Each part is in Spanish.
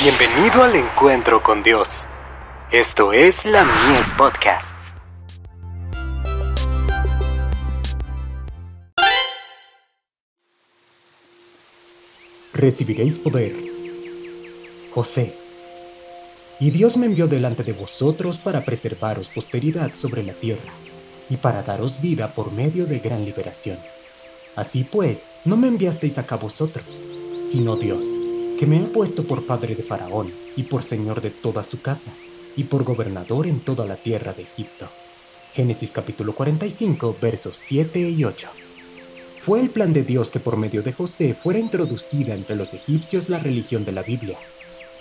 Bienvenido al encuentro con Dios. Esto es la Mies Podcasts. Recibiréis poder. José. Y Dios me envió delante de vosotros para preservaros posteridad sobre la tierra y para daros vida por medio de gran liberación. Así pues, no me enviasteis acá vosotros, sino Dios que me ha puesto por padre de Faraón y por señor de toda su casa y por gobernador en toda la tierra de Egipto. Génesis capítulo 45 versos 7 y 8. Fue el plan de Dios que por medio de José fuera introducida entre los egipcios la religión de la Biblia.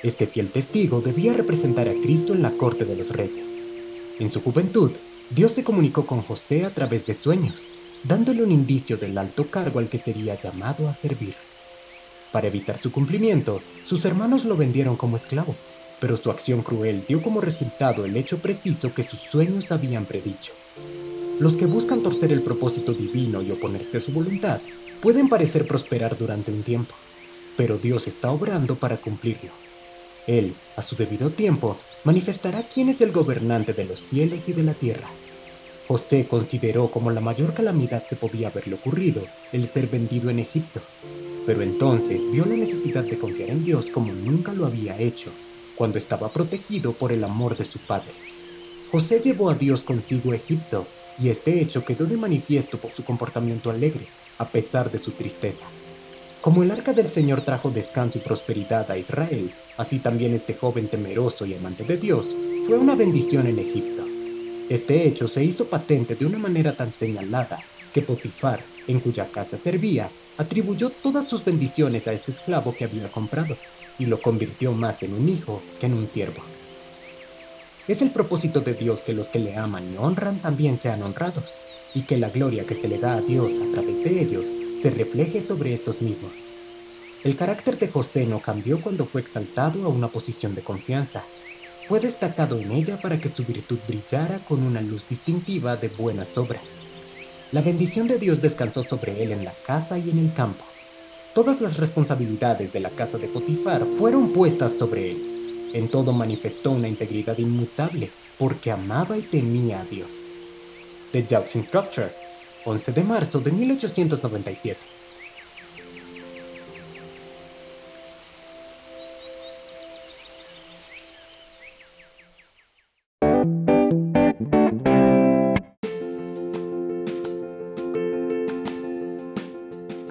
Este fiel testigo debía representar a Cristo en la corte de los reyes. En su juventud, Dios se comunicó con José a través de sueños, dándole un indicio del alto cargo al que sería llamado a servir. Para evitar su cumplimiento, sus hermanos lo vendieron como esclavo, pero su acción cruel dio como resultado el hecho preciso que sus sueños habían predicho. Los que buscan torcer el propósito divino y oponerse a su voluntad pueden parecer prosperar durante un tiempo, pero Dios está obrando para cumplirlo. Él, a su debido tiempo, manifestará quién es el gobernante de los cielos y de la tierra. José consideró como la mayor calamidad que podía haberle ocurrido el ser vendido en Egipto, pero entonces vio la necesidad de confiar en Dios como nunca lo había hecho, cuando estaba protegido por el amor de su padre. José llevó a Dios consigo a Egipto, y este hecho quedó de manifiesto por su comportamiento alegre, a pesar de su tristeza. Como el arca del Señor trajo descanso y prosperidad a Israel, así también este joven temeroso y amante de Dios fue una bendición en Egipto. Este hecho se hizo patente de una manera tan señalada que Potifar, en cuya casa servía, atribuyó todas sus bendiciones a este esclavo que había comprado y lo convirtió más en un hijo que en un siervo. Es el propósito de Dios que los que le aman y honran también sean honrados, y que la gloria que se le da a Dios a través de ellos se refleje sobre estos mismos. El carácter de José no cambió cuando fue exaltado a una posición de confianza. Fue destacado en ella para que su virtud brillara con una luz distintiva de buenas obras. La bendición de Dios descansó sobre él en la casa y en el campo. Todas las responsabilidades de la casa de Potifar fueron puestas sobre él. En todo manifestó una integridad inmutable porque amaba y temía a Dios. The Jobs Instructor, 11 de marzo de 1897.